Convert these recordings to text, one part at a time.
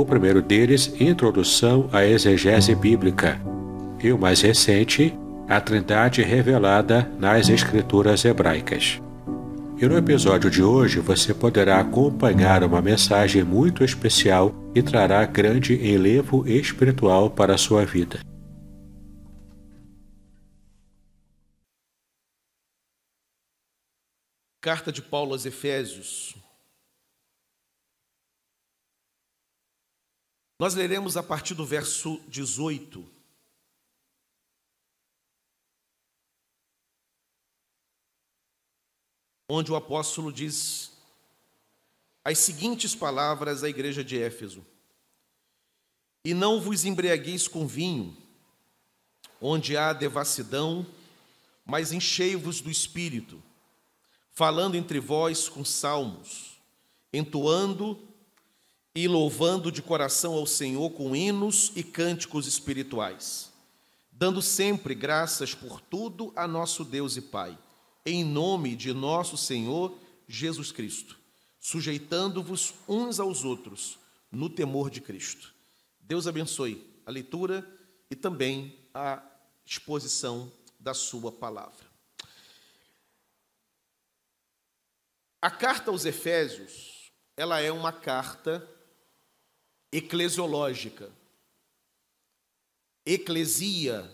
o primeiro deles, Introdução à Exegese Bíblica, e o mais recente, A Trindade Revelada nas Escrituras Hebraicas. E no episódio de hoje você poderá acompanhar uma mensagem muito especial e trará grande enlevo espiritual para a sua vida. Carta de Paulo aos Efésios, Nós leremos a partir do verso 18. Onde o apóstolo diz as seguintes palavras à igreja de Éfeso: E não vos embriagueis com vinho, onde há devassidão, mas enchei-vos do espírito, falando entre vós com salmos, entoando e louvando de coração ao Senhor com hinos e cânticos espirituais, dando sempre graças por tudo a nosso Deus e Pai, em nome de nosso Senhor Jesus Cristo, sujeitando-vos uns aos outros no temor de Cristo. Deus abençoe a leitura e também a exposição da Sua palavra. A carta aos Efésios, ela é uma carta eclesiológica. Eclesia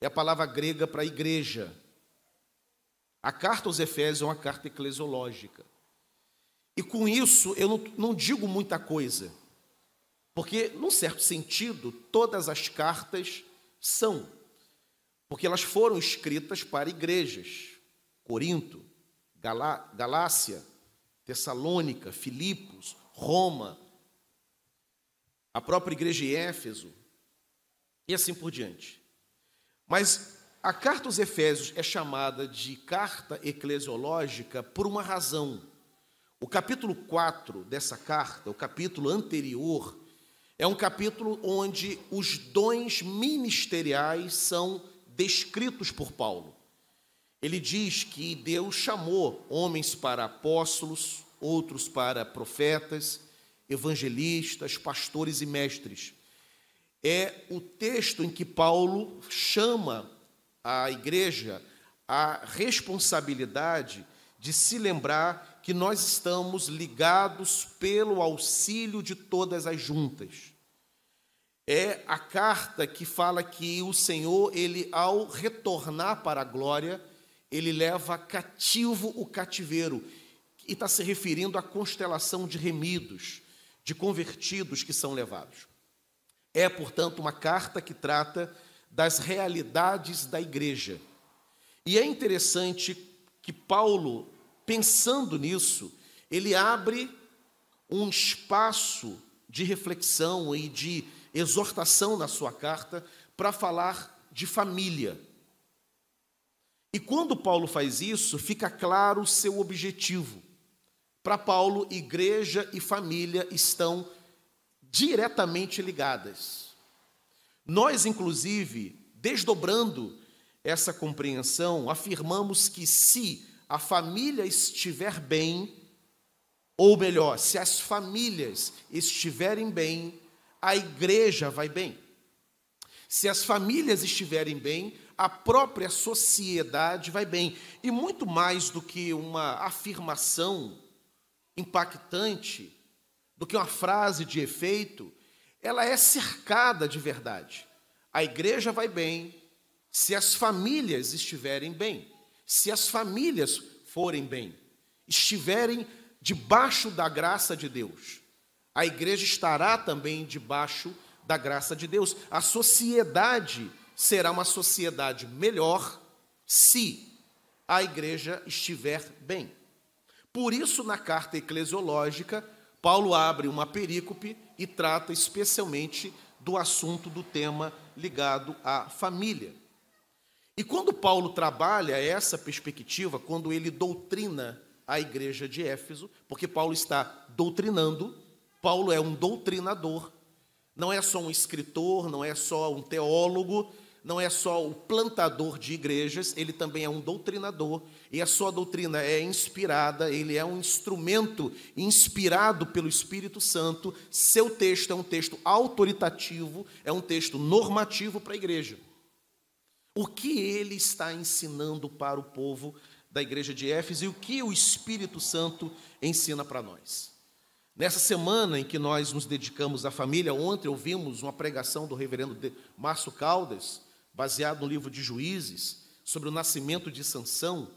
é a palavra grega para igreja. A carta aos Efésios é uma carta eclesiológica. E com isso eu não, não digo muita coisa, porque, num certo sentido, todas as cartas são, porque elas foram escritas para igrejas. Corinto, Galá, Galácia, Tessalônica, Filipos, Roma, a própria igreja de Éfeso, e assim por diante. Mas a carta aos Efésios é chamada de carta eclesiológica por uma razão. O capítulo 4 dessa carta, o capítulo anterior, é um capítulo onde os dons ministeriais são descritos por Paulo. Ele diz que Deus chamou homens para apóstolos, outros para profetas, evangelistas, pastores e mestres. É o texto em que Paulo chama a igreja a responsabilidade de se lembrar que nós estamos ligados pelo auxílio de todas as juntas. É a carta que fala que o Senhor, ele ao retornar para a glória, ele leva cativo o cativeiro, e está se referindo à constelação de remidos, de convertidos que são levados. É, portanto, uma carta que trata das realidades da igreja. E é interessante que Paulo, pensando nisso, ele abre um espaço de reflexão e de exortação na sua carta para falar de família. E quando Paulo faz isso, fica claro o seu objetivo. Para Paulo, igreja e família estão diretamente ligadas. Nós, inclusive, desdobrando essa compreensão, afirmamos que se a família estiver bem, ou melhor, se as famílias estiverem bem, a igreja vai bem. Se as famílias estiverem bem, a própria sociedade vai bem. E muito mais do que uma afirmação impactante do que uma frase de efeito, ela é cercada de verdade. A igreja vai bem se as famílias estiverem bem. se as famílias forem bem, estiverem debaixo da graça de Deus, a igreja estará também debaixo da graça de Deus. A sociedade será uma sociedade melhor se a igreja estiver bem. Por isso, na carta eclesiológica, Paulo abre uma perícope e trata especialmente do assunto do tema ligado à família. E quando Paulo trabalha essa perspectiva, quando ele doutrina a igreja de Éfeso, porque Paulo está doutrinando, Paulo é um doutrinador, não é só um escritor, não é só um teólogo, não é só o plantador de igrejas, ele também é um doutrinador, e a sua doutrina é inspirada, ele é um instrumento inspirado pelo Espírito Santo. Seu texto é um texto autoritativo, é um texto normativo para a igreja. O que ele está ensinando para o povo da igreja de Éfeso e o que o Espírito Santo ensina para nós? Nessa semana em que nós nos dedicamos à família, ontem ouvimos uma pregação do reverendo Márcio Caldas, baseado no livro de Juízes, sobre o nascimento de Sansão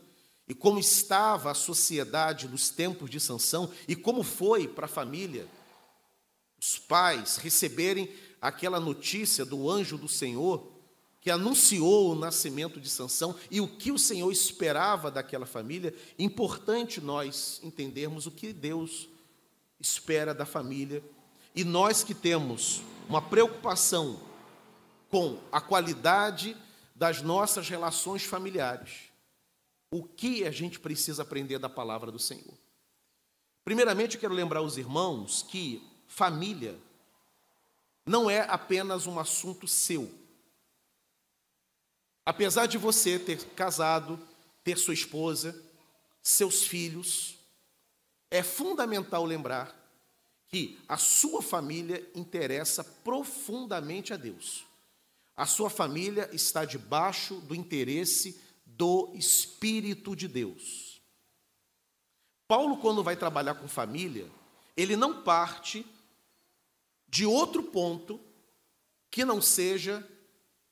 e como estava a sociedade nos tempos de Sansão e como foi para a família os pais receberem aquela notícia do anjo do Senhor que anunciou o nascimento de Sansão e o que o Senhor esperava daquela família, importante nós entendermos o que Deus espera da família. E nós que temos uma preocupação com a qualidade das nossas relações familiares. O que a gente precisa aprender da palavra do Senhor? Primeiramente, eu quero lembrar os irmãos que família não é apenas um assunto seu. Apesar de você ter casado, ter sua esposa, seus filhos, é fundamental lembrar que a sua família interessa profundamente a Deus a sua família está debaixo do interesse do Espírito de Deus. Paulo, quando vai trabalhar com família, ele não parte de outro ponto que não seja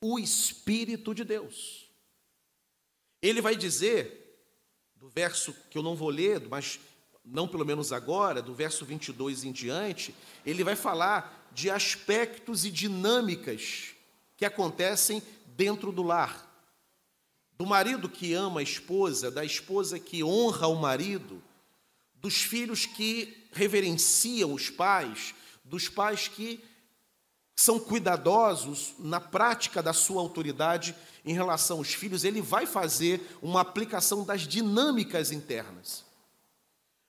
o Espírito de Deus. Ele vai dizer, do verso que eu não vou ler, mas não pelo menos agora, do verso 22 em diante, ele vai falar de aspectos e dinâmicas que acontecem dentro do lar. Do marido que ama a esposa, da esposa que honra o marido, dos filhos que reverenciam os pais, dos pais que são cuidadosos na prática da sua autoridade em relação aos filhos, ele vai fazer uma aplicação das dinâmicas internas.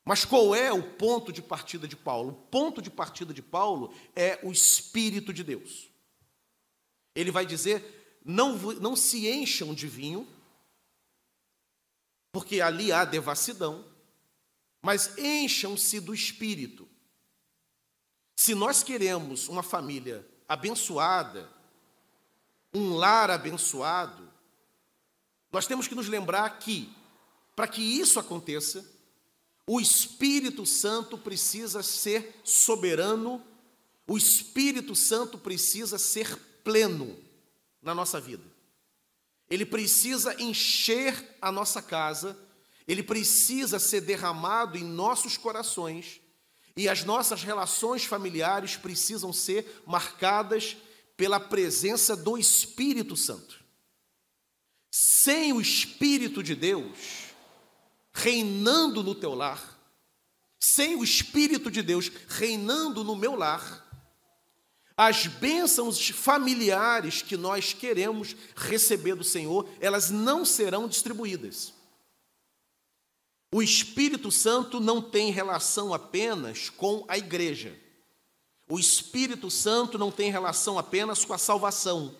Mas qual é o ponto de partida de Paulo? O ponto de partida de Paulo é o Espírito de Deus. Ele vai dizer: não, não se encham de vinho, porque ali há devassidão, mas encham-se do espírito. Se nós queremos uma família abençoada, um lar abençoado, nós temos que nos lembrar que, para que isso aconteça, o Espírito Santo precisa ser soberano, o Espírito Santo precisa ser pleno na nossa vida. Ele precisa encher a nossa casa, ele precisa ser derramado em nossos corações, e as nossas relações familiares precisam ser marcadas pela presença do Espírito Santo. Sem o Espírito de Deus reinando no teu lar, sem o Espírito de Deus reinando no meu lar, as bênçãos familiares que nós queremos receber do Senhor, elas não serão distribuídas. O Espírito Santo não tem relação apenas com a igreja. O Espírito Santo não tem relação apenas com a salvação.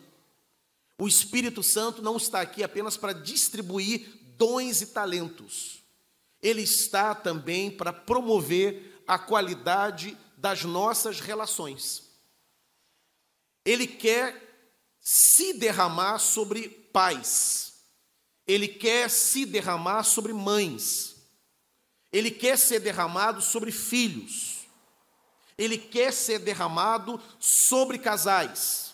O Espírito Santo não está aqui apenas para distribuir dons e talentos. Ele está também para promover a qualidade das nossas relações. Ele quer se derramar sobre pais, ele quer se derramar sobre mães, ele quer ser derramado sobre filhos, ele quer ser derramado sobre casais,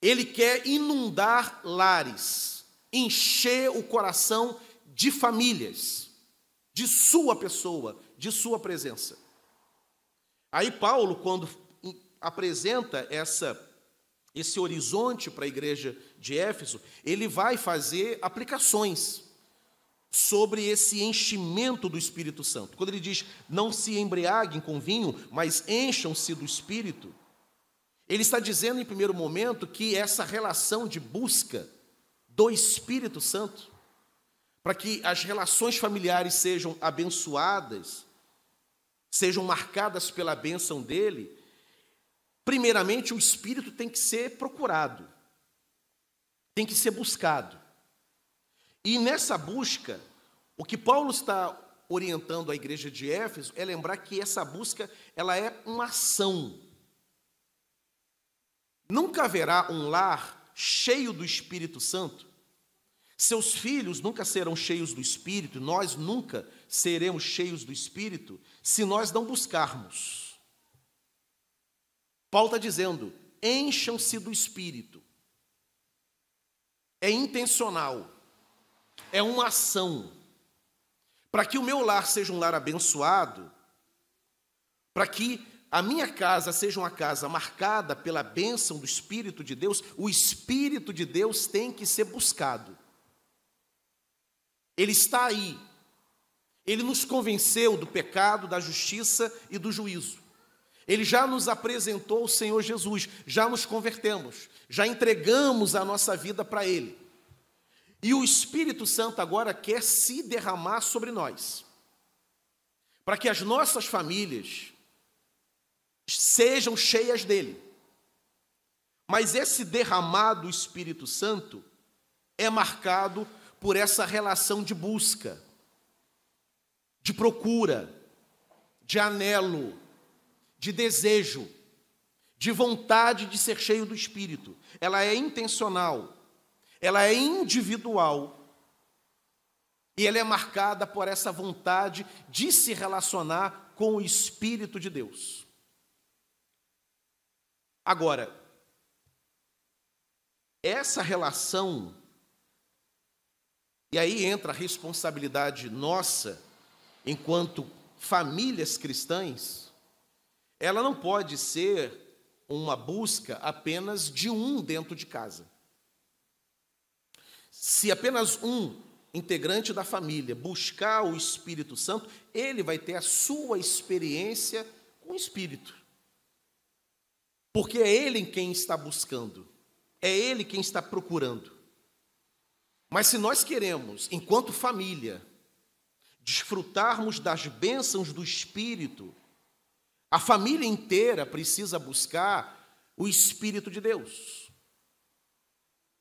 ele quer inundar lares, encher o coração de famílias, de sua pessoa, de sua presença. Aí Paulo, quando apresenta essa esse horizonte para a igreja de Éfeso, ele vai fazer aplicações sobre esse enchimento do Espírito Santo. Quando ele diz: "Não se embriaguem com vinho, mas encham-se do Espírito", ele está dizendo em primeiro momento que essa relação de busca do Espírito Santo para que as relações familiares sejam abençoadas, sejam marcadas pela bênção dele, primeiramente o espírito tem que ser procurado, tem que ser buscado. E nessa busca, o que Paulo está orientando a igreja de Éfeso é lembrar que essa busca ela é uma ação. Nunca haverá um lar cheio do Espírito Santo. Seus filhos nunca serão cheios do Espírito, nós nunca seremos cheios do Espírito se nós não buscarmos. Paulo está dizendo: encham-se do Espírito. É intencional, é uma ação. Para que o meu lar seja um lar abençoado, para que a minha casa seja uma casa marcada pela bênção do Espírito de Deus, o Espírito de Deus tem que ser buscado. Ele está aí. Ele nos convenceu do pecado, da justiça e do juízo. Ele já nos apresentou o Senhor Jesus, já nos convertemos, já entregamos a nossa vida para Ele. E o Espírito Santo agora quer se derramar sobre nós, para que as nossas famílias sejam cheias dele. Mas esse derramar do Espírito Santo é marcado por essa relação de busca, de procura, de anelo, de desejo, de vontade de ser cheio do Espírito. Ela é intencional, ela é individual e ela é marcada por essa vontade de se relacionar com o Espírito de Deus. Agora, essa relação e aí entra a responsabilidade nossa, enquanto famílias cristãs, ela não pode ser uma busca apenas de um dentro de casa. Se apenas um integrante da família buscar o Espírito Santo, ele vai ter a sua experiência com o Espírito. Porque é ele quem está buscando, é ele quem está procurando. Mas se nós queremos, enquanto família, desfrutarmos das bênçãos do Espírito, a família inteira precisa buscar o Espírito de Deus.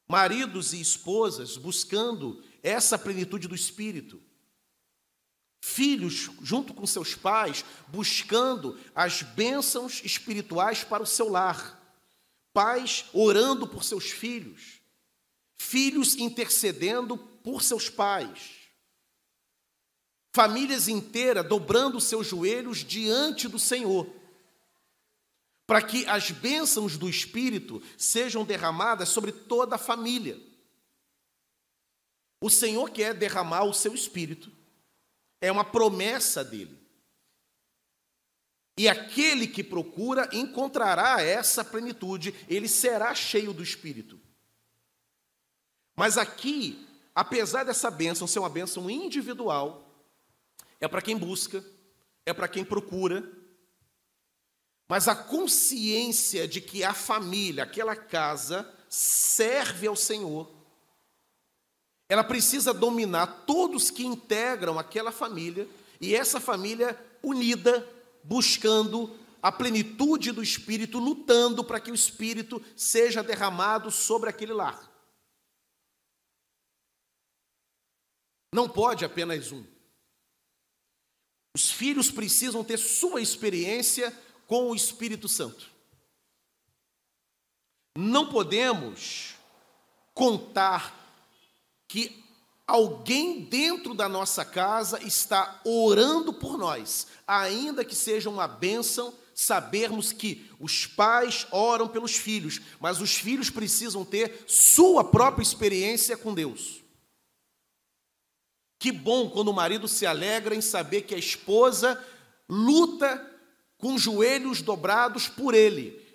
Maridos e esposas buscando essa plenitude do Espírito. Filhos, junto com seus pais, buscando as bênçãos espirituais para o seu lar. Pais orando por seus filhos filhos intercedendo por seus pais, famílias inteiras dobrando seus joelhos diante do Senhor, para que as bênçãos do Espírito sejam derramadas sobre toda a família. O Senhor quer derramar o seu Espírito, é uma promessa dele. E aquele que procura encontrará essa plenitude, ele será cheio do Espírito. Mas aqui, apesar dessa bênção ser uma bênção individual, é para quem busca, é para quem procura, mas a consciência de que a família, aquela casa, serve ao Senhor, ela precisa dominar todos que integram aquela família, e essa família unida, buscando a plenitude do Espírito, lutando para que o Espírito seja derramado sobre aquele lar. Não pode apenas um. Os filhos precisam ter sua experiência com o Espírito Santo. Não podemos contar que alguém dentro da nossa casa está orando por nós, ainda que seja uma bênção sabermos que os pais oram pelos filhos, mas os filhos precisam ter sua própria experiência com Deus. Que bom quando o marido se alegra em saber que a esposa luta com joelhos dobrados por ele.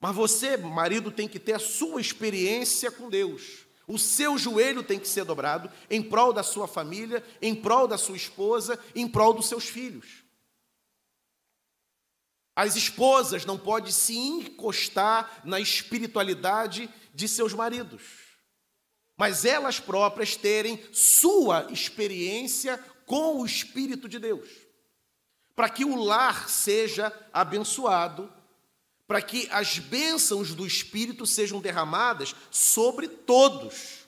Mas você, marido, tem que ter a sua experiência com Deus. O seu joelho tem que ser dobrado em prol da sua família, em prol da sua esposa, em prol dos seus filhos. As esposas não podem se encostar na espiritualidade de seus maridos, mas elas próprias terem sua experiência com o Espírito de Deus, para que o lar seja abençoado, para que as bênçãos do Espírito sejam derramadas sobre todos.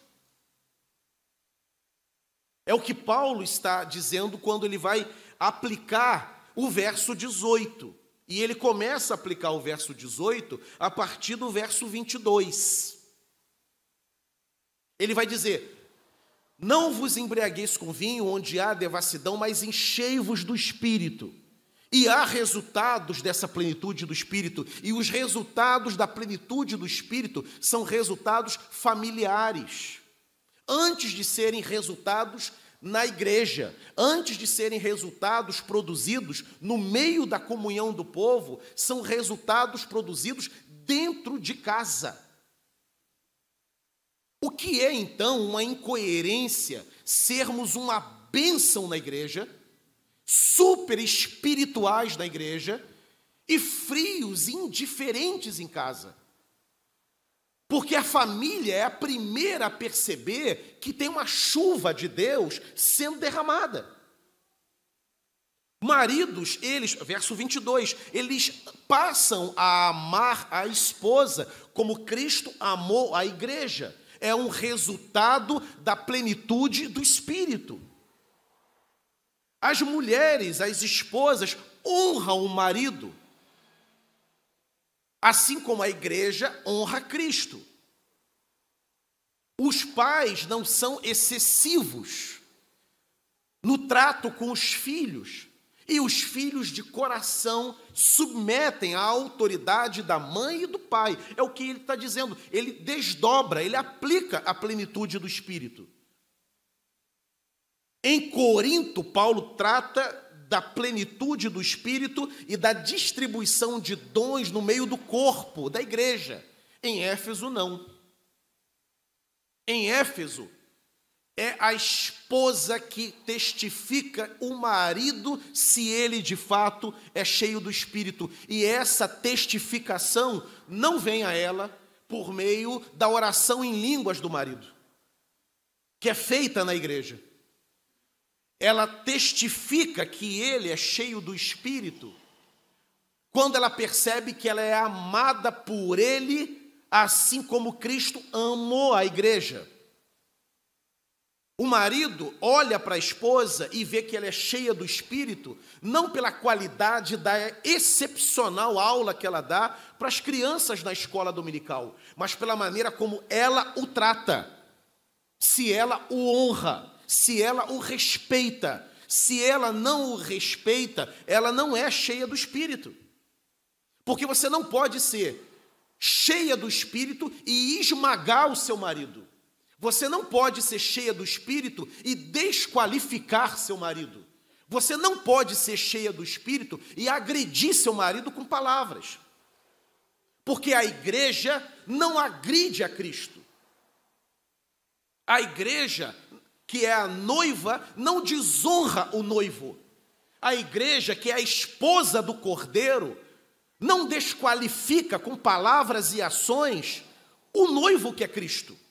É o que Paulo está dizendo quando ele vai aplicar o verso 18. E ele começa a aplicar o verso 18 a partir do verso 22. Ele vai dizer: Não vos embriagueis com vinho onde há devassidão, mas enchei-vos do espírito. E há resultados dessa plenitude do espírito, e os resultados da plenitude do espírito são resultados familiares. Antes de serem resultados na igreja, antes de serem resultados produzidos no meio da comunhão do povo, são resultados produzidos dentro de casa. O que é então uma incoerência sermos uma bênção na igreja, super espirituais na igreja e frios, indiferentes em casa? Porque a família é a primeira a perceber que tem uma chuva de Deus sendo derramada. Maridos, eles, verso 22, eles passam a amar a esposa como Cristo amou a igreja. É um resultado da plenitude do Espírito. As mulheres, as esposas, honram o marido assim como a igreja honra Cristo. Os pais não são excessivos no trato com os filhos, e os filhos de coração submetem à autoridade da mãe e do pai. É o que ele está dizendo. Ele desdobra, ele aplica a plenitude do Espírito. Em Corinto, Paulo trata da plenitude do Espírito e da distribuição de dons no meio do corpo da igreja. Em Éfeso, não. Em Éfeso, é a esposa que testifica o marido se ele de fato é cheio do Espírito. E essa testificação não vem a ela por meio da oração em línguas do marido, que é feita na igreja ela testifica que ele é cheio do Espírito, quando ela percebe que ela é amada por ele, assim como Cristo amou a igreja. O marido olha para a esposa e vê que ela é cheia do espírito, não pela qualidade da excepcional aula que ela dá para as crianças na escola dominical, mas pela maneira como ela o trata, se ela o honra se ela o respeita. Se ela não o respeita, ela não é cheia do Espírito. Porque você não pode ser cheia do Espírito e esmagar o seu marido. Você não pode ser cheia do Espírito e desqualificar seu marido. Você não pode ser cheia do Espírito e agredir seu marido com palavras. Porque a igreja não agride a Cristo. A igreja que é a noiva, não desonra o noivo. A igreja, que é a esposa do cordeiro, não desqualifica com palavras e ações o noivo que é Cristo.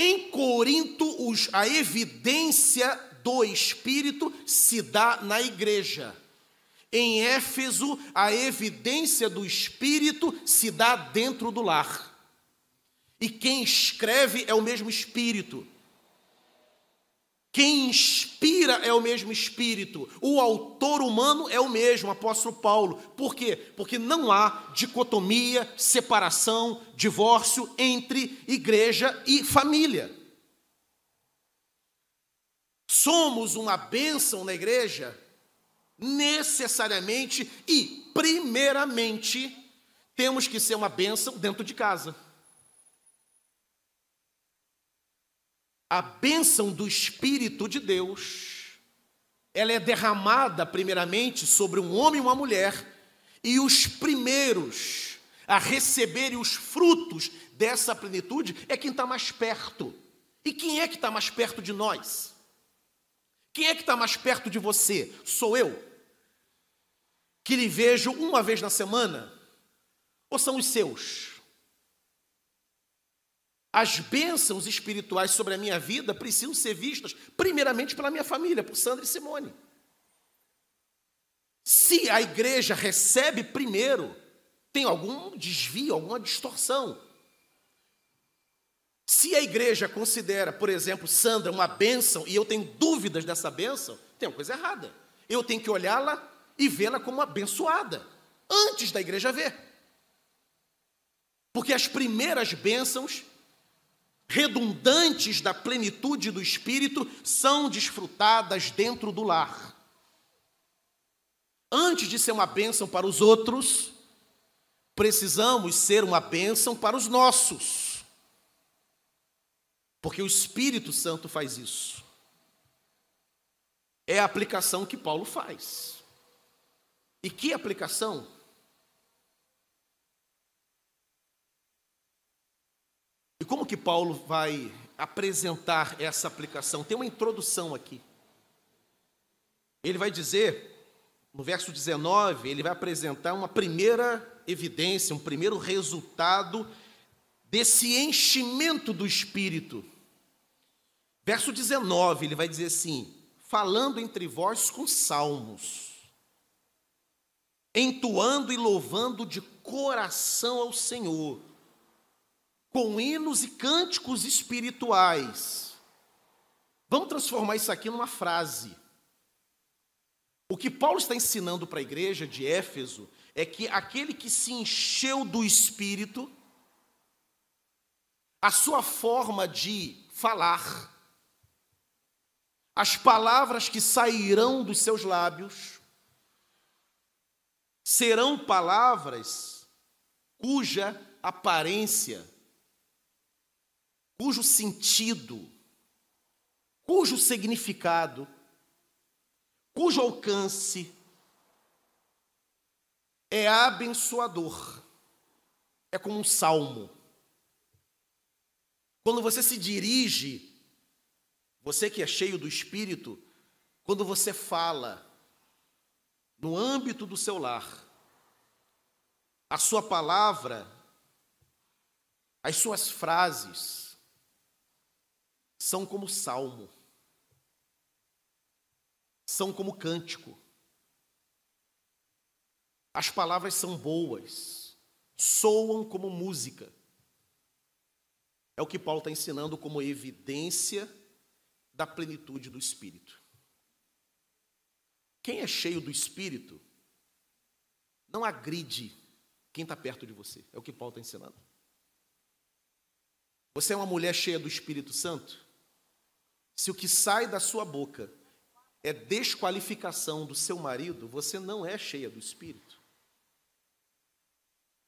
Em Corinto, os, a evidência do Espírito se dá na igreja. Em Éfeso, a evidência do Espírito se dá dentro do lar. E quem escreve é o mesmo Espírito. Quem inspira é o mesmo Espírito. O autor humano é o mesmo, apóstolo Paulo. Por quê? Porque não há dicotomia, separação, divórcio entre igreja e família. Somos uma bênção na igreja necessariamente e primeiramente temos que ser uma bênção dentro de casa. A bênção do Espírito de Deus, ela é derramada primeiramente sobre um homem e uma mulher, e os primeiros a receberem os frutos dessa plenitude é quem está mais perto. E quem é que está mais perto de nós? Quem é que está mais perto de você? Sou eu? Que lhe vejo uma vez na semana? Ou são os seus? As bênçãos espirituais sobre a minha vida precisam ser vistas, primeiramente, pela minha família, por Sandra e Simone. Se a igreja recebe primeiro, tem algum desvio, alguma distorção. Se a igreja considera, por exemplo, Sandra uma bênção e eu tenho dúvidas dessa bênção, tem uma coisa errada. Eu tenho que olhá-la e vê-la como abençoada, antes da igreja ver. Porque as primeiras bênçãos, redundantes da plenitude do Espírito, são desfrutadas dentro do lar. Antes de ser uma bênção para os outros, precisamos ser uma bênção para os nossos. Porque o Espírito Santo faz isso. É a aplicação que Paulo faz. E que aplicação? Como que Paulo vai apresentar essa aplicação? Tem uma introdução aqui. Ele vai dizer, no verso 19, ele vai apresentar uma primeira evidência, um primeiro resultado desse enchimento do Espírito. Verso 19, ele vai dizer assim: falando entre vós com salmos, entoando e louvando de coração ao Senhor, com hinos e cânticos espirituais. Vamos transformar isso aqui numa frase. O que Paulo está ensinando para a igreja de Éfeso é que aquele que se encheu do Espírito, a sua forma de falar, as palavras que sairão dos seus lábios, serão palavras cuja aparência, cujo sentido, cujo significado, cujo alcance é abençoador. É como um salmo. Quando você se dirige, você que é cheio do Espírito, quando você fala no âmbito do seu lar, a sua palavra, as suas frases, são como salmo, são como cântico. As palavras são boas, soam como música. É o que Paulo está ensinando como evidência da plenitude do Espírito. Quem é cheio do Espírito não agride quem está perto de você. É o que Paulo está ensinando. Você é uma mulher cheia do Espírito Santo? Se o que sai da sua boca é desqualificação do seu marido, você não é cheia do Espírito.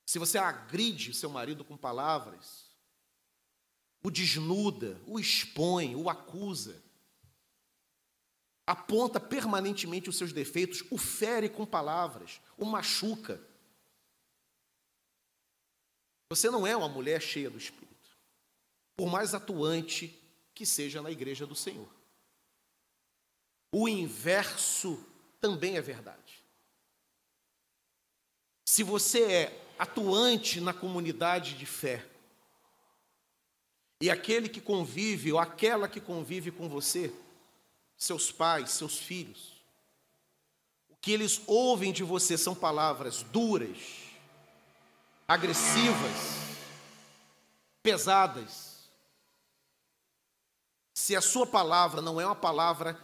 Se você agride o seu marido com palavras, o desnuda, o expõe, o acusa, aponta permanentemente os seus defeitos, o fere com palavras, o machuca. Você não é uma mulher cheia do Espírito, por mais atuante que seja na igreja do Senhor. O inverso também é verdade. Se você é atuante na comunidade de fé, e aquele que convive, ou aquela que convive com você, seus pais, seus filhos, o que eles ouvem de você são palavras duras, agressivas, pesadas. Se a sua palavra não é uma palavra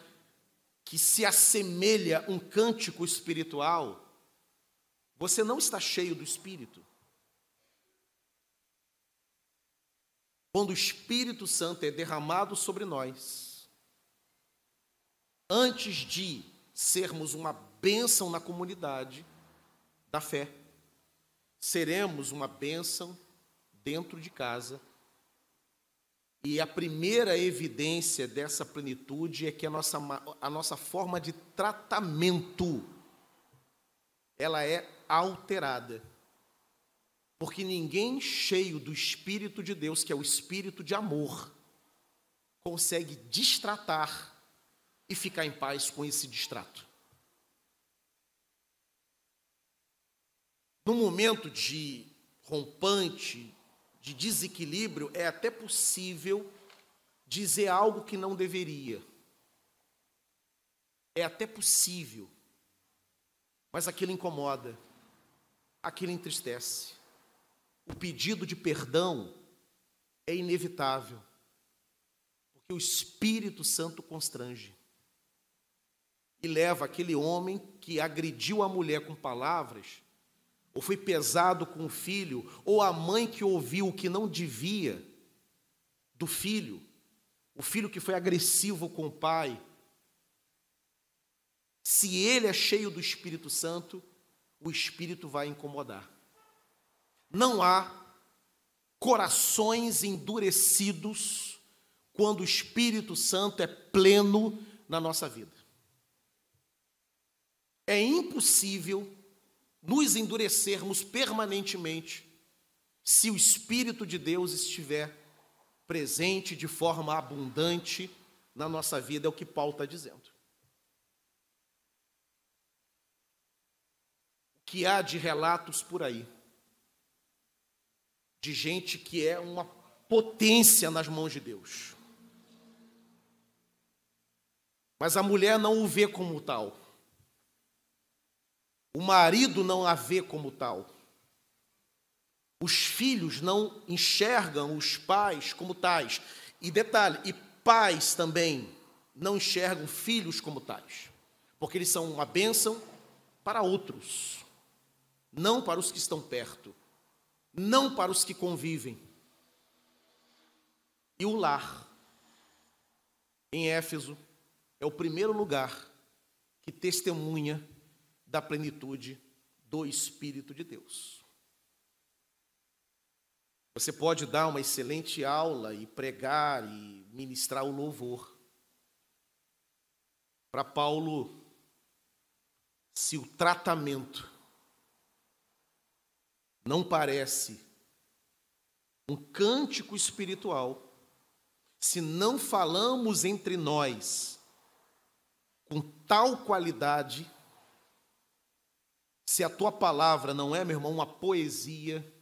que se assemelha a um cântico espiritual, você não está cheio do Espírito. quando o Espírito Santo é derramado sobre nós, antes de sermos uma bênção na comunidade da fé. Seremos uma bênção dentro de casa. E a primeira evidência dessa plenitude é que a nossa, a nossa forma de tratamento ela é alterada. Porque ninguém cheio do Espírito de Deus, que é o Espírito de amor, consegue distratar e ficar em paz com esse distrato. No momento de rompante, de desequilíbrio, é até possível dizer algo que não deveria. É até possível. Mas aquilo incomoda, aquilo entristece. O pedido de perdão é inevitável, porque o Espírito Santo constrange e leva aquele homem que agrediu a mulher com palavras, ou foi pesado com o filho, ou a mãe que ouviu o que não devia do filho, o filho que foi agressivo com o pai. Se ele é cheio do Espírito Santo, o Espírito vai incomodar. Não há corações endurecidos quando o Espírito Santo é pleno na nossa vida. É impossível nos endurecermos permanentemente se o Espírito de Deus estiver presente de forma abundante na nossa vida, é o que Paulo está dizendo. O que há de relatos por aí, de gente que é uma potência nas mãos de Deus, mas a mulher não o vê como tal. O marido não a vê como tal. Os filhos não enxergam os pais como tais. E detalhe, e pais também não enxergam filhos como tais. Porque eles são uma bênção para outros, não para os que estão perto, não para os que convivem. E o lar, em Éfeso, é o primeiro lugar que testemunha da plenitude do Espírito de Deus. Você pode dar uma excelente aula e pregar e ministrar o louvor. Para Paulo, se o tratamento não parece um cântico espiritual, se não falamos entre nós com tal qualidade, se a tua palavra não é, meu irmão, uma poesia,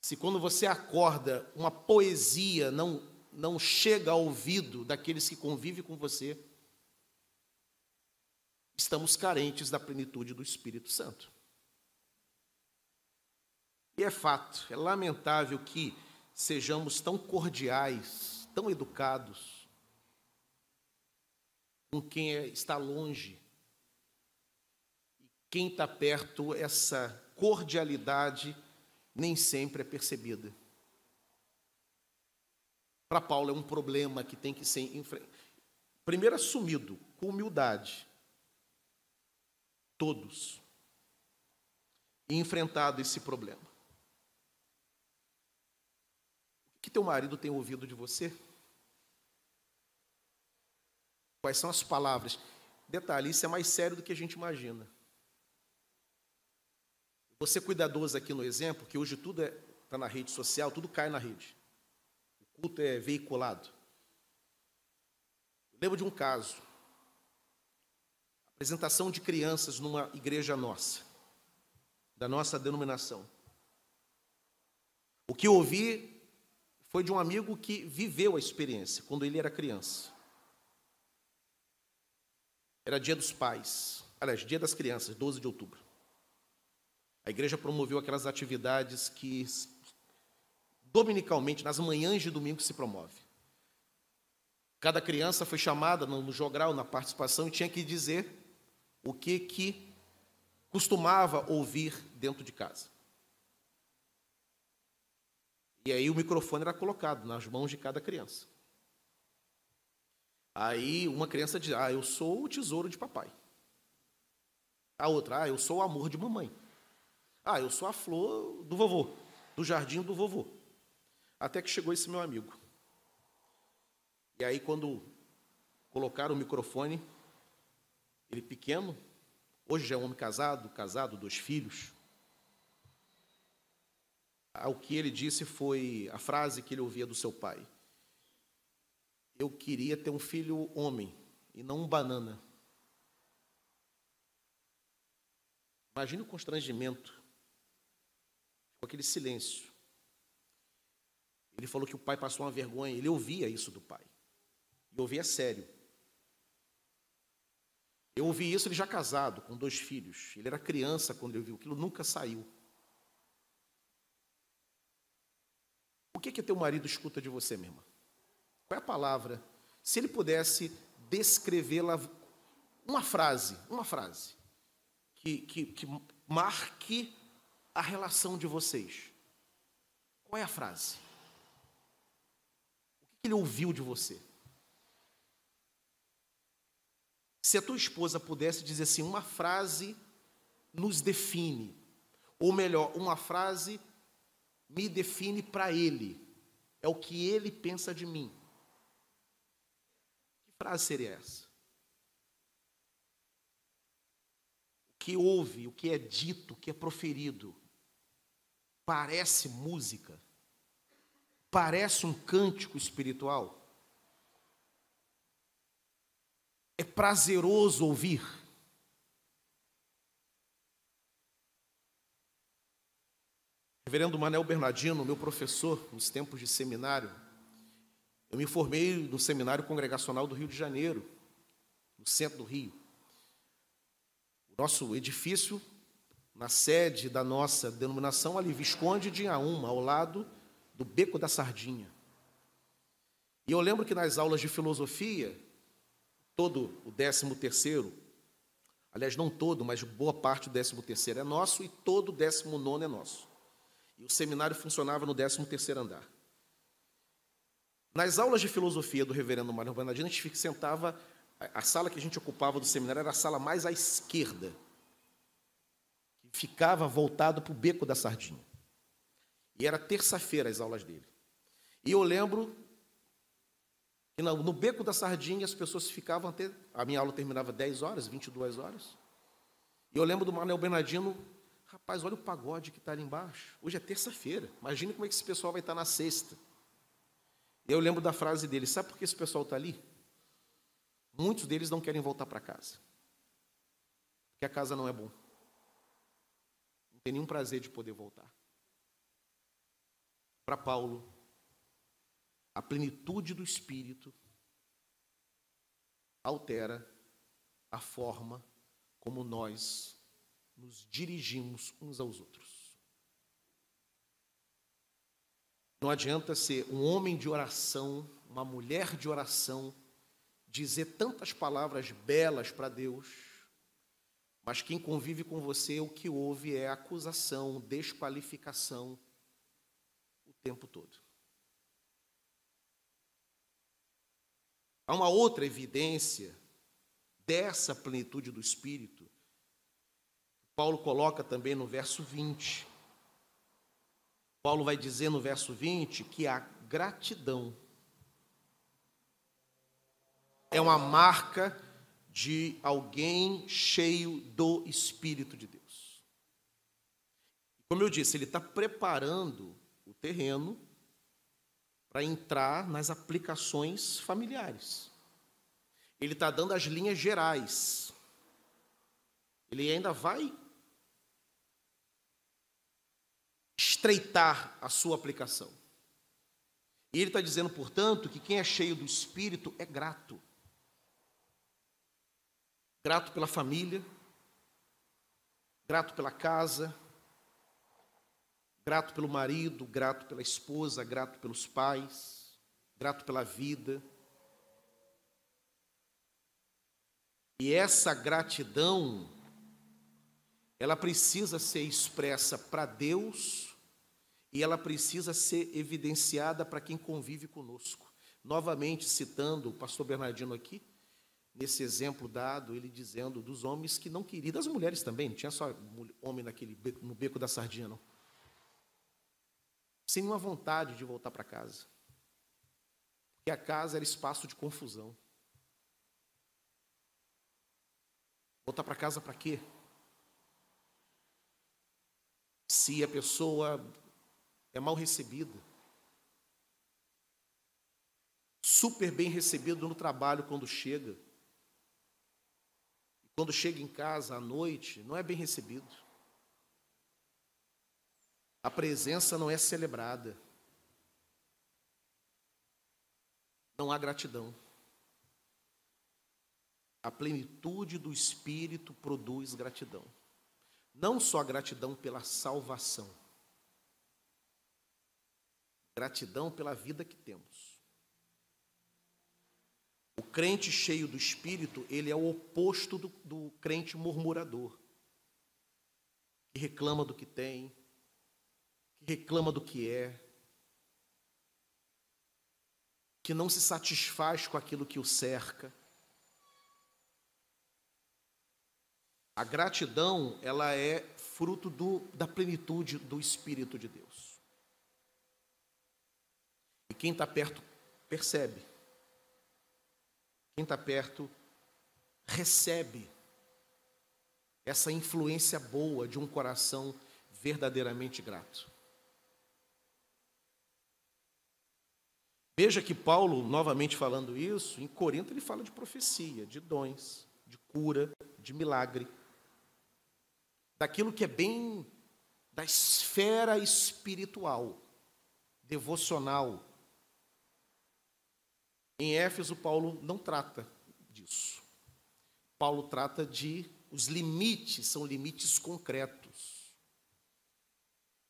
se quando você acorda, uma poesia não, não chega ao ouvido daqueles que convivem com você, estamos carentes da plenitude do Espírito Santo. E é fato, é lamentável que sejamos tão cordiais, tão educados com quem é, está longe quem está perto, essa cordialidade nem sempre é percebida. Para Paulo é um problema que tem que ser primeiro assumido com humildade. Todos. E enfrentado esse problema. O que teu marido tem ouvido de você? Quais são as palavras? Detalhe, isso é mais sério do que a gente imagina. Você cuidadoso aqui no exemplo, que hoje tudo está é, tá na rede social, tudo cai na rede. O culto é veiculado. Eu lembro de um caso. Apresentação de crianças numa igreja nossa, da nossa denominação. O que eu ouvi foi de um amigo que viveu a experiência quando ele era criança. Era dia dos pais, aliás, dia das crianças, 12 de outubro. A igreja promoveu aquelas atividades que dominicalmente, nas manhãs de domingo, se promove. Cada criança foi chamada no jogral, na participação, e tinha que dizer o que, que costumava ouvir dentro de casa. E aí o microfone era colocado nas mãos de cada criança. Aí uma criança diz: Ah, eu sou o tesouro de papai. A outra: Ah, eu sou o amor de mamãe. Ah, eu sou a flor do vovô, do jardim do vovô. Até que chegou esse meu amigo. E aí, quando colocaram o microfone, ele pequeno, hoje já é um homem casado, casado, dois filhos. O que ele disse foi a frase que ele ouvia do seu pai: Eu queria ter um filho homem e não um banana. Imagine o constrangimento, aquele silêncio. Ele falou que o pai passou uma vergonha, ele ouvia isso do pai. E ouvia sério. Eu ouvi isso ele já casado, com dois filhos. Ele era criança quando ele ouviu aquilo, nunca saiu. O que que teu marido escuta de você, minha irmã? Qual é a palavra? Se ele pudesse descrevê-la, uma frase, uma frase, que, que, que marque a relação de vocês. Qual é a frase? O que ele ouviu de você? Se a tua esposa pudesse dizer assim, uma frase nos define, ou melhor, uma frase me define para ele, é o que ele pensa de mim. Que frase seria essa? O que ouve, o que é dito, o que é proferido, parece música, parece um cântico espiritual. É prazeroso ouvir. Reverendo Manel Bernardino, meu professor nos tempos de seminário, eu me formei no Seminário Congregacional do Rio de Janeiro, no centro do Rio. O nosso edifício na sede da nossa denominação, ali, Visconde de Inhaúma, ao lado do Beco da Sardinha. E eu lembro que nas aulas de filosofia, todo o décimo terceiro, aliás, não todo, mas boa parte do décimo terceiro é nosso e todo o décimo nono é nosso. E o seminário funcionava no décimo terceiro andar. Nas aulas de filosofia do reverendo Mário Bernardino, a gente sentava, a sala que a gente ocupava do seminário era a sala mais à esquerda, ficava voltado para o beco da sardinha. E era terça-feira as aulas dele. E eu lembro que no beco da sardinha as pessoas ficavam até. A minha aula terminava 10 horas, 22 horas. E eu lembro do Manuel Bernardino, rapaz, olha o pagode que está ali embaixo. Hoje é terça-feira. Imagine como é que esse pessoal vai estar na sexta. Eu lembro da frase dele: sabe por que esse pessoal está ali? Muitos deles não querem voltar para casa. Porque a casa não é bom tem nenhum prazer de poder voltar. Para Paulo, a plenitude do Espírito altera a forma como nós nos dirigimos uns aos outros. Não adianta ser um homem de oração, uma mulher de oração, dizer tantas palavras belas para Deus, mas quem convive com você, o que ouve é acusação, desqualificação o tempo todo. Há uma outra evidência dessa plenitude do Espírito. Paulo coloca também no verso 20. Paulo vai dizer no verso 20 que a gratidão é uma marca de alguém cheio do Espírito de Deus. Como eu disse, ele está preparando o terreno para entrar nas aplicações familiares. Ele está dando as linhas gerais. Ele ainda vai estreitar a sua aplicação. E ele está dizendo, portanto, que quem é cheio do Espírito é grato grato pela família, grato pela casa, grato pelo marido, grato pela esposa, grato pelos pais, grato pela vida. E essa gratidão, ela precisa ser expressa para Deus e ela precisa ser evidenciada para quem convive conosco. novamente citando o pastor Bernardino aqui, nesse exemplo dado, ele dizendo dos homens que não queriam, das mulheres também, não tinha só homem naquele beco, no beco da sardinha, não. Sem nenhuma vontade de voltar para casa. Porque a casa era espaço de confusão. Voltar para casa para quê? Se a pessoa é mal recebida, super bem recebido no trabalho quando chega, quando chega em casa à noite, não é bem recebido. A presença não é celebrada. Não há gratidão. A plenitude do Espírito produz gratidão. Não só gratidão pela salvação, gratidão pela vida que temos. Crente cheio do Espírito, ele é o oposto do, do crente murmurador, que reclama do que tem, que reclama do que é, que não se satisfaz com aquilo que o cerca. A gratidão, ela é fruto do, da plenitude do Espírito de Deus. E quem está perto percebe. Quem está perto recebe essa influência boa de um coração verdadeiramente grato. Veja que Paulo, novamente falando isso, em Corinto ele fala de profecia, de dons, de cura, de milagre, daquilo que é bem da esfera espiritual, devocional. Em Éfeso, Paulo não trata disso. Paulo trata de os limites, são limites concretos.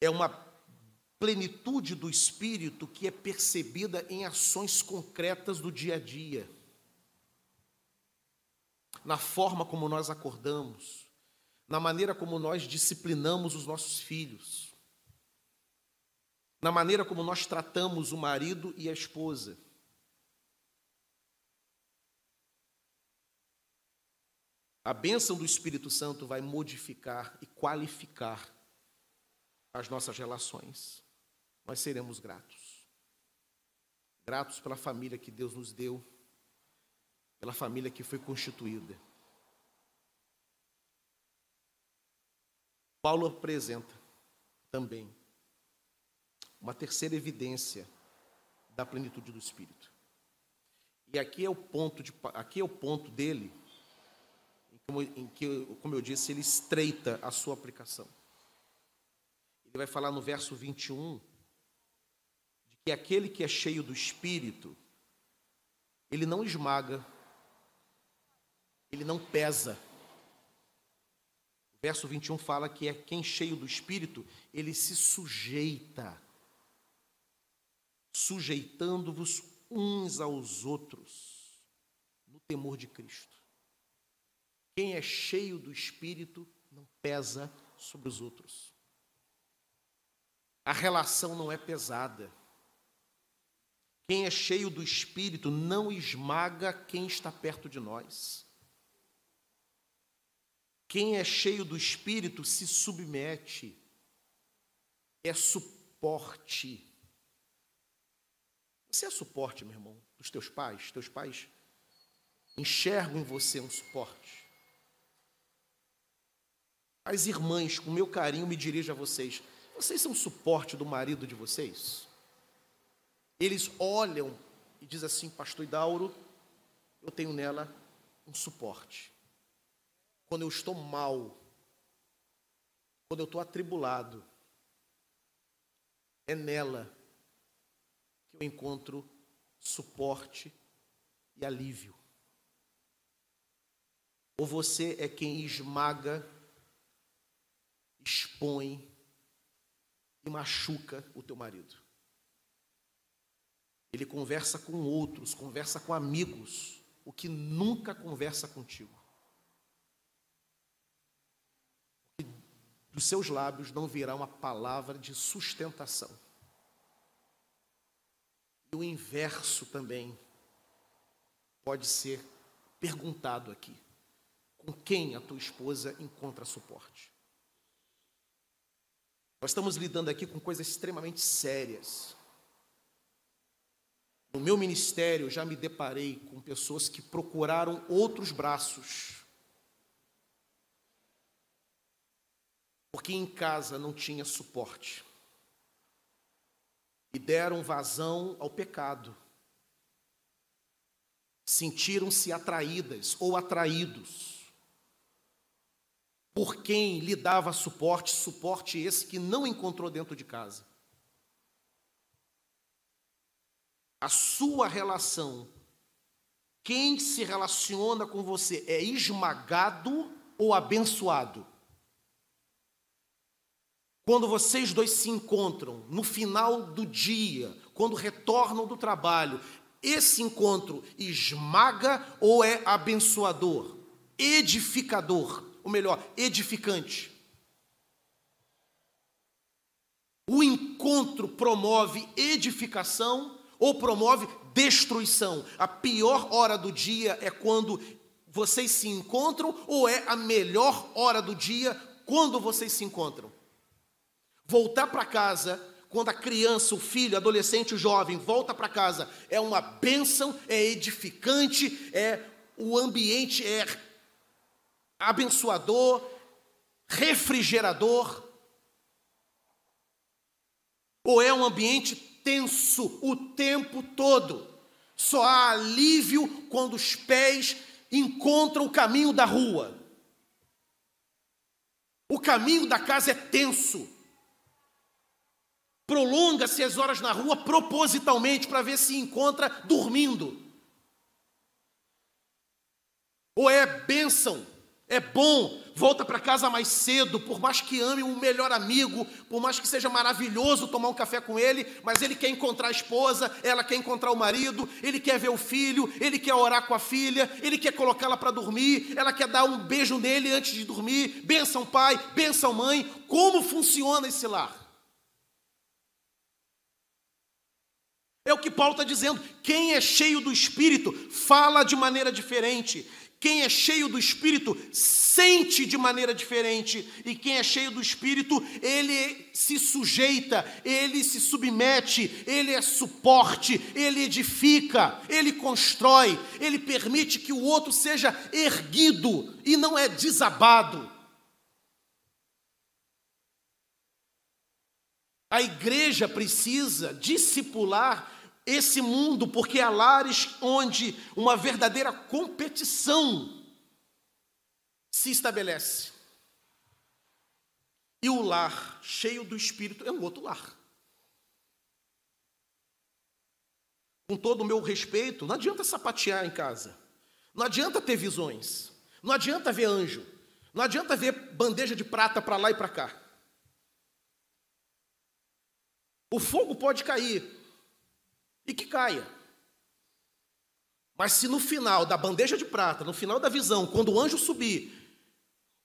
É uma plenitude do espírito que é percebida em ações concretas do dia a dia. Na forma como nós acordamos, na maneira como nós disciplinamos os nossos filhos, na maneira como nós tratamos o marido e a esposa. A bênção do Espírito Santo vai modificar e qualificar as nossas relações nós seremos gratos. Gratos pela família que Deus nos deu, pela família que foi constituída. Paulo apresenta também uma terceira evidência da plenitude do Espírito. E aqui é o ponto, de, aqui é o ponto dele, como, em que, como eu disse, ele estreita a sua aplicação. Ele vai falar no verso 21 que aquele que é cheio do espírito, ele não esmaga, ele não pesa. O verso 21 fala que é quem cheio do espírito, ele se sujeita, sujeitando-vos uns aos outros, no temor de Cristo. Quem é cheio do espírito não pesa sobre os outros. A relação não é pesada. Quem é cheio do Espírito não esmaga quem está perto de nós. Quem é cheio do Espírito se submete, é suporte. Você é suporte, meu irmão, dos teus pais? Teus pais enxergam em você um suporte. As irmãs, com meu carinho, me dirijo a vocês. Vocês são suporte do marido de vocês? Eles olham e dizem assim, pastor Idauro, eu tenho nela um suporte. Quando eu estou mal, quando eu estou atribulado, é nela que eu encontro suporte e alívio. Ou você é quem esmaga, expõe e machuca o teu marido. Ele conversa com outros, conversa com amigos, o que nunca conversa contigo. dos seus lábios não virá uma palavra de sustentação. E o inverso também pode ser perguntado aqui. Com quem a tua esposa encontra suporte? Nós estamos lidando aqui com coisas extremamente sérias. No meu ministério, já me deparei com pessoas que procuraram outros braços. Porque em casa não tinha suporte. E deram vazão ao pecado. Sentiram-se atraídas ou atraídos por quem lhe dava suporte, suporte esse que não encontrou dentro de casa. A sua relação, quem se relaciona com você é esmagado ou abençoado? Quando vocês dois se encontram no final do dia, quando retornam do trabalho, esse encontro esmaga ou é abençoador, edificador? Ou melhor, edificante. O encontro promove edificação ou promove destruição. A pior hora do dia é quando vocês se encontram ou é a melhor hora do dia quando vocês se encontram. Voltar para casa quando a criança, o filho, adolescente, o jovem volta para casa, é uma bênção, é edificante, é o ambiente é abençoador, refrigerador, ou é um ambiente tenso o tempo todo? Só há alívio quando os pés encontram o caminho da rua. O caminho da casa é tenso. Prolonga-se as horas na rua propositalmente para ver se encontra dormindo. Ou é bênção é bom, volta para casa mais cedo, por mais que ame um melhor amigo, por mais que seja maravilhoso tomar um café com ele, mas ele quer encontrar a esposa, ela quer encontrar o marido, ele quer ver o filho, ele quer orar com a filha, ele quer colocá-la para dormir, ela quer dar um beijo nele antes de dormir. Benção pai, benção mãe. Como funciona esse lar? É o que Paulo está dizendo. Quem é cheio do Espírito fala de maneira diferente. Quem é cheio do Espírito sente de maneira diferente, e quem é cheio do Espírito, ele se sujeita, ele se submete, ele é suporte, ele edifica, ele constrói, ele permite que o outro seja erguido e não é desabado. A igreja precisa discipular esse mundo, porque há lares onde uma verdadeira competição se estabelece. E o lar cheio do espírito é um outro lar. Com todo o meu respeito, não adianta sapatear em casa. Não adianta ter visões. Não adianta ver anjo. Não adianta ver bandeja de prata para lá e para cá. O fogo pode cair, e que caia. Mas se no final da bandeja de prata, no final da visão, quando o anjo subir,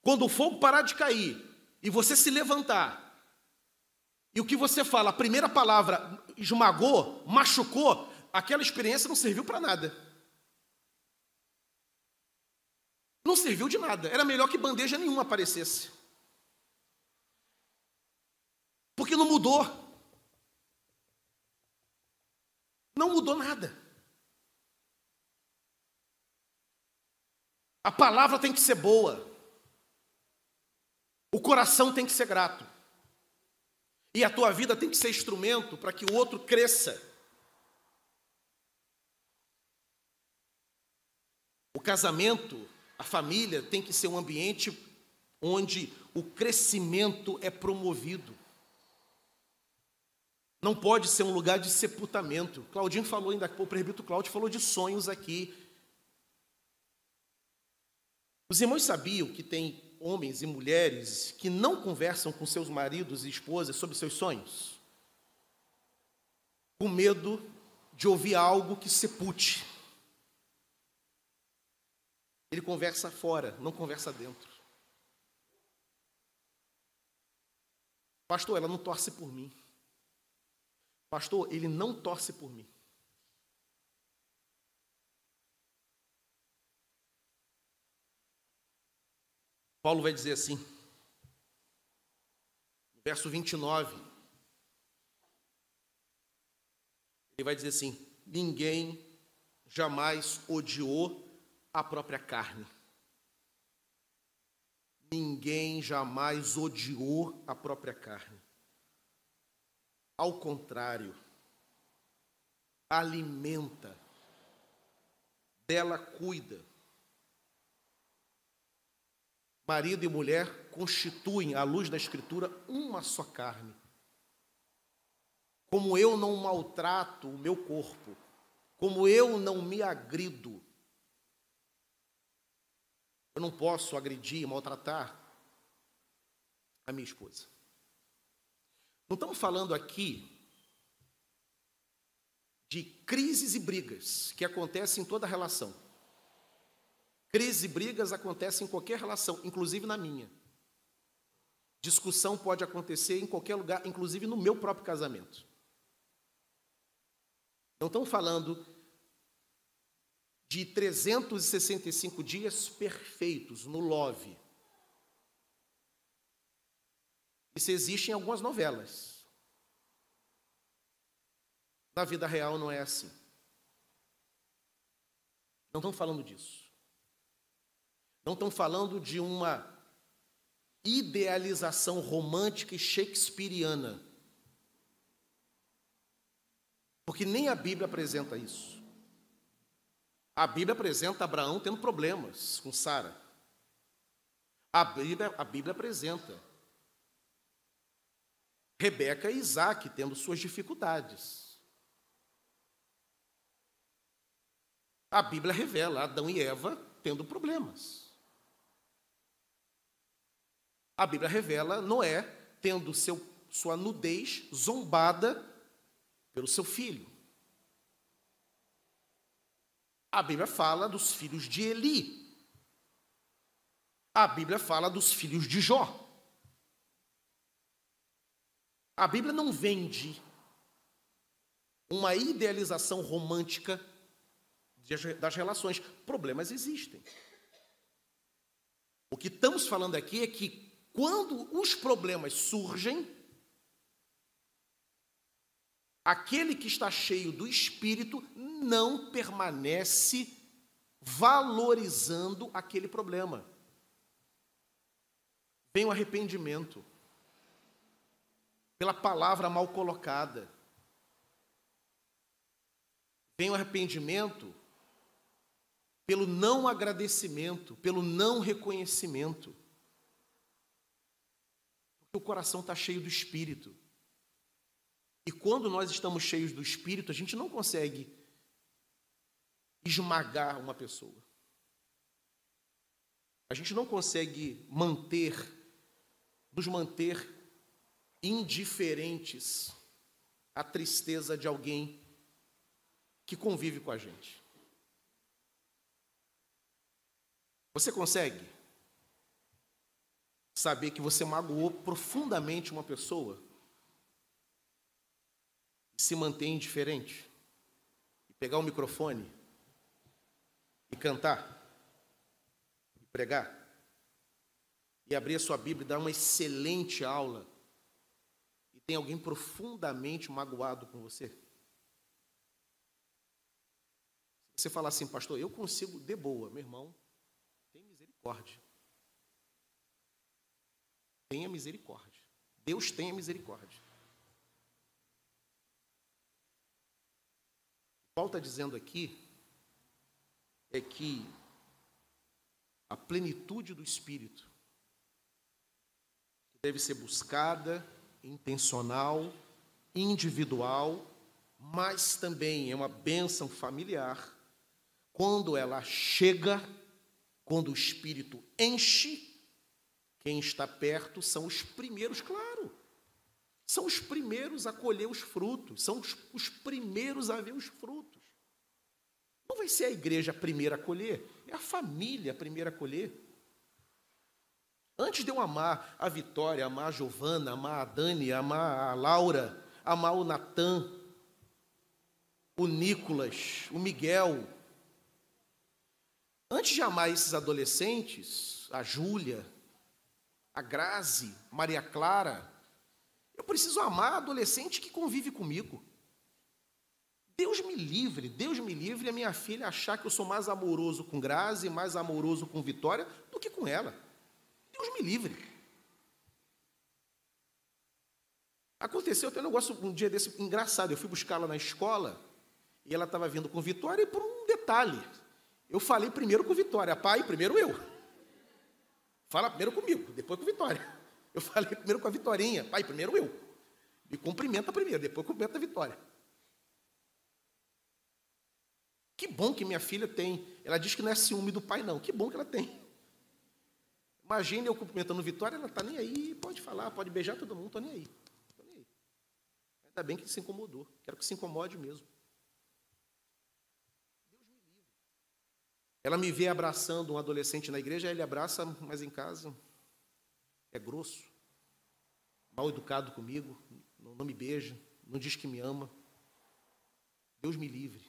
quando o fogo parar de cair, e você se levantar, e o que você fala, a primeira palavra esmagou, machucou, aquela experiência não serviu para nada. Não serviu de nada. Era melhor que bandeja nenhuma aparecesse. Porque não mudou. Não mudou nada. A palavra tem que ser boa. O coração tem que ser grato. E a tua vida tem que ser instrumento para que o outro cresça. O casamento, a família tem que ser um ambiente onde o crescimento é promovido. Não pode ser um lugar de sepultamento. Claudinho falou ainda, o presbítero Cláudio falou de sonhos aqui. Os irmãos sabiam que tem homens e mulheres que não conversam com seus maridos e esposas sobre seus sonhos? Com medo de ouvir algo que sepulte. Ele conversa fora, não conversa dentro. Pastor, ela não torce por mim. Pastor, ele não torce por mim. Paulo vai dizer assim, no verso 29, ele vai dizer assim: Ninguém jamais odiou a própria carne. Ninguém jamais odiou a própria carne. Ao contrário, alimenta, dela cuida. Marido e mulher constituem, à luz da Escritura, uma só carne. Como eu não maltrato o meu corpo, como eu não me agrido, eu não posso agredir, maltratar a minha esposa. Não estamos falando aqui de crises e brigas que acontecem em toda relação. Crises e brigas acontecem em qualquer relação, inclusive na minha. Discussão pode acontecer em qualquer lugar, inclusive no meu próprio casamento. Não estamos falando de 365 dias perfeitos no love. Isso existe em algumas novelas. Na vida real não é assim. Não estão falando disso. Não estão falando de uma idealização romântica e shakespeariana. Porque nem a Bíblia apresenta isso. A Bíblia apresenta Abraão tendo problemas com Sara. A Bíblia, a Bíblia apresenta Rebeca e Isaac tendo suas dificuldades. A Bíblia revela Adão e Eva tendo problemas. A Bíblia revela Noé tendo seu, sua nudez zombada pelo seu filho. A Bíblia fala dos filhos de Eli. A Bíblia fala dos filhos de Jó. A Bíblia não vende uma idealização romântica das relações. Problemas existem. O que estamos falando aqui é que quando os problemas surgem, aquele que está cheio do espírito não permanece valorizando aquele problema. Vem o arrependimento pela palavra mal colocada. Vem o arrependimento pelo não agradecimento, pelo não reconhecimento. Porque o coração está cheio do Espírito. E quando nós estamos cheios do Espírito, a gente não consegue esmagar uma pessoa. A gente não consegue manter, nos manter indiferentes à tristeza de alguém que convive com a gente. Você consegue saber que você magoou profundamente uma pessoa e se mantém indiferente? E pegar o microfone e cantar, e pregar, e abrir a sua Bíblia e dar uma excelente aula, tem alguém profundamente magoado com você? Você falar assim, pastor, eu consigo de boa, meu irmão, tem misericórdia. Tenha misericórdia. Deus tenha misericórdia. Paulo está dizendo aqui é que a plenitude do Espírito deve ser buscada, intencional, individual, mas também é uma bênção familiar, quando ela chega, quando o Espírito enche, quem está perto são os primeiros, claro, são os primeiros a colher os frutos, são os, os primeiros a ver os frutos. Não vai ser a igreja a primeira a colher, é a família a primeira a colher. Antes de eu amar a Vitória, amar a Giovana, amar a Dani, amar a Laura, amar o Natan, o Nicolas, o Miguel, antes de amar esses adolescentes, a Júlia, a Grazi, Maria Clara. Eu preciso amar a adolescente que convive comigo. Deus me livre, Deus me livre a minha filha achar que eu sou mais amoroso com Grazi, mais amoroso com Vitória do que com ela. Deus me livre. Aconteceu até um negócio um dia desse engraçado. Eu fui buscá-la na escola e ela estava vindo com Vitória e por um detalhe. Eu falei primeiro com Vitória, pai, primeiro eu. Fala primeiro comigo, depois com Vitória. Eu falei primeiro com a Vitorinha, pai, primeiro eu. Me cumprimenta primeiro, depois cumprimenta a Vitória. Que bom que minha filha tem. Ela diz que não é ciúme do pai, não. Que bom que ela tem. Imagine eu cumprimentando Vitória, ela está nem aí, pode falar, pode beijar todo mundo, estou nem aí. Tô nem aí. Ainda bem que se incomodou. Quero que se incomode mesmo. Ela me vê abraçando um adolescente na igreja, ele abraça, mas em casa é grosso, mal educado comigo, não me beija, não diz que me ama. Deus me livre.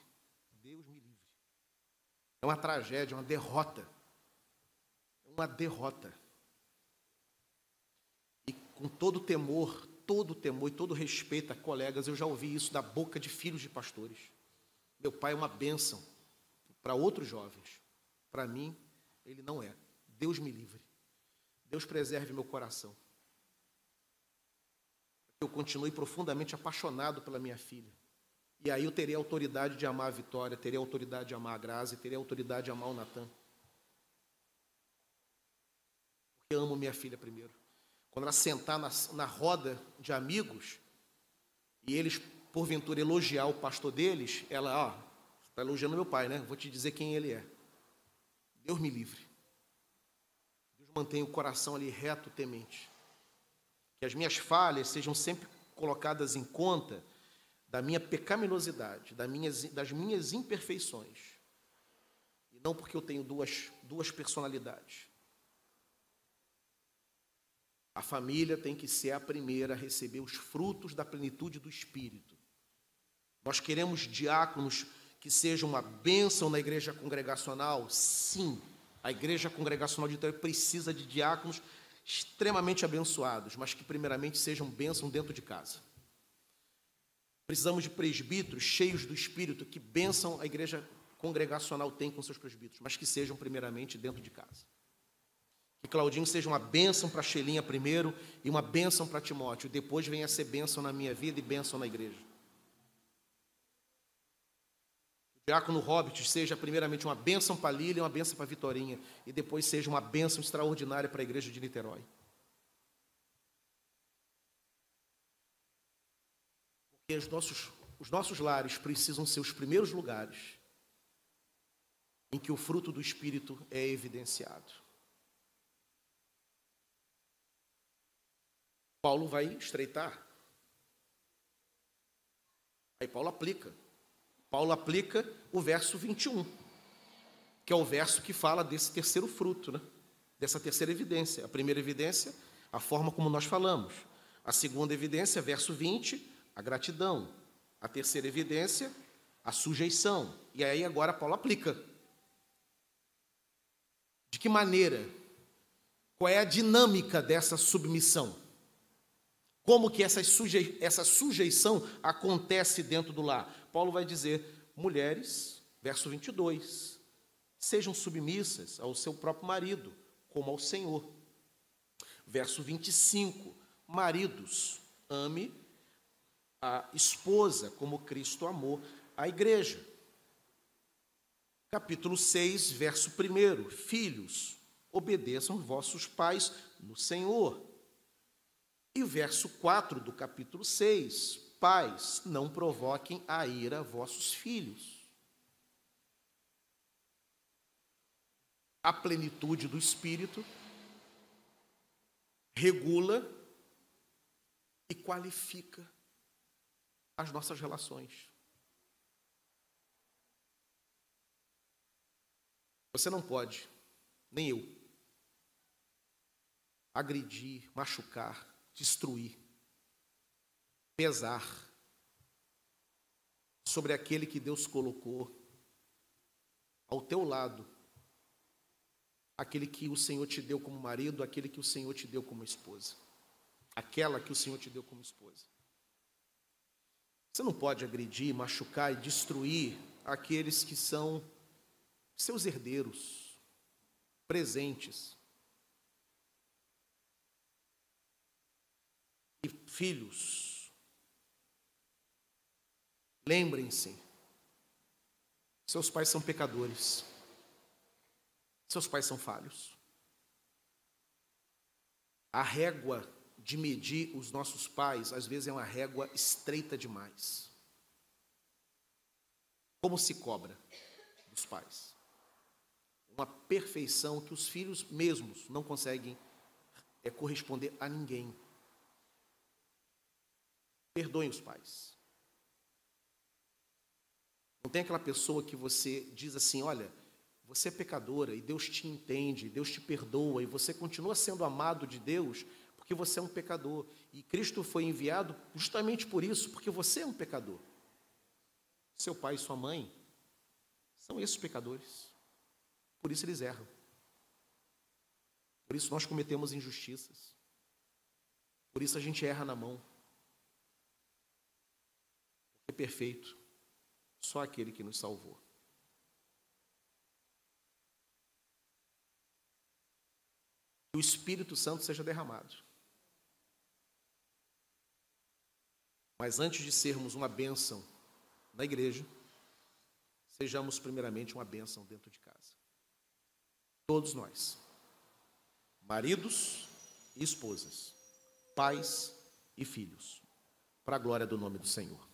Deus me livre. É uma tragédia, uma derrota. Uma derrota. E com todo temor, todo temor e todo respeito a colegas, eu já ouvi isso da boca de filhos de pastores. Meu pai é uma bênção para outros jovens. Para mim, ele não é. Deus me livre. Deus preserve meu coração. Eu continue profundamente apaixonado pela minha filha. E aí eu terei a autoridade de amar a Vitória, terei a autoridade de amar a Graça, terei a autoridade de amar o Natan. Porque amo minha filha primeiro. Quando ela sentar na, na roda de amigos e eles, porventura, elogiar o pastor deles, ela, ó, está elogiando meu pai, né? Vou te dizer quem ele é. Deus me livre. Deus mantenha o coração ali reto, temente. Que as minhas falhas sejam sempre colocadas em conta da minha pecaminosidade, das minhas, das minhas imperfeições. E não porque eu tenho duas, duas personalidades. A família tem que ser a primeira a receber os frutos da plenitude do Espírito. Nós queremos diáconos que seja uma bênção na igreja congregacional? Sim, a igreja congregacional de Itaú precisa de diáconos extremamente abençoados, mas que primeiramente sejam bênção dentro de casa. Precisamos de presbíteros cheios do Espírito, que bênção a igreja congregacional tem com seus presbíteros, mas que sejam primeiramente dentro de casa. Claudinho seja uma bênção para Xelinha primeiro e uma bênção para Timóteo, depois venha ser bênção na minha vida e bênção na igreja. Diácono Hobbit seja primeiramente uma bênção para Lília, uma bênção para Vitorinha, e depois seja uma bênção extraordinária para a igreja de Niterói. Porque os nossos, os nossos lares precisam ser os primeiros lugares em que o fruto do Espírito é evidenciado. Paulo vai estreitar. Aí Paulo aplica. Paulo aplica o verso 21, que é o verso que fala desse terceiro fruto, né? dessa terceira evidência. A primeira evidência, a forma como nós falamos. A segunda evidência, verso 20, a gratidão. A terceira evidência, a sujeição. E aí agora Paulo aplica. De que maneira? Qual é a dinâmica dessa submissão? Como que essa, suje, essa sujeição acontece dentro do lar? Paulo vai dizer: mulheres, verso 22, sejam submissas ao seu próprio marido, como ao Senhor. Verso 25, maridos, ame a esposa como Cristo amou a igreja. Capítulo 6, verso 1, filhos, obedeçam vossos pais no Senhor e verso 4 do capítulo 6: Pais, não provoquem a ira vossos filhos. A plenitude do Espírito regula e qualifica as nossas relações. Você não pode, nem eu, agredir, machucar, destruir, pesar sobre aquele que Deus colocou ao teu lado aquele que o Senhor te deu como marido, aquele que o Senhor te deu como esposa. Aquela que o Senhor te deu como esposa. Você não pode agredir, machucar e destruir aqueles que são seus herdeiros, presentes. E filhos, lembrem-se, seus pais são pecadores. Seus pais são falhos. A régua de medir os nossos pais, às vezes, é uma régua estreita demais. Como se cobra dos pais? Uma perfeição que os filhos mesmos não conseguem é, corresponder a ninguém. Perdoem os pais. Não tem aquela pessoa que você diz assim: olha, você é pecadora e Deus te entende, Deus te perdoa e você continua sendo amado de Deus porque você é um pecador. E Cristo foi enviado justamente por isso, porque você é um pecador. Seu pai e sua mãe são esses pecadores. Por isso eles erram. Por isso nós cometemos injustiças. Por isso a gente erra na mão. Perfeito só aquele que nos salvou. Que o Espírito Santo seja derramado. Mas antes de sermos uma bênção na igreja, sejamos primeiramente uma bênção dentro de casa. Todos nós, maridos e esposas, pais e filhos, para a glória do nome do Senhor.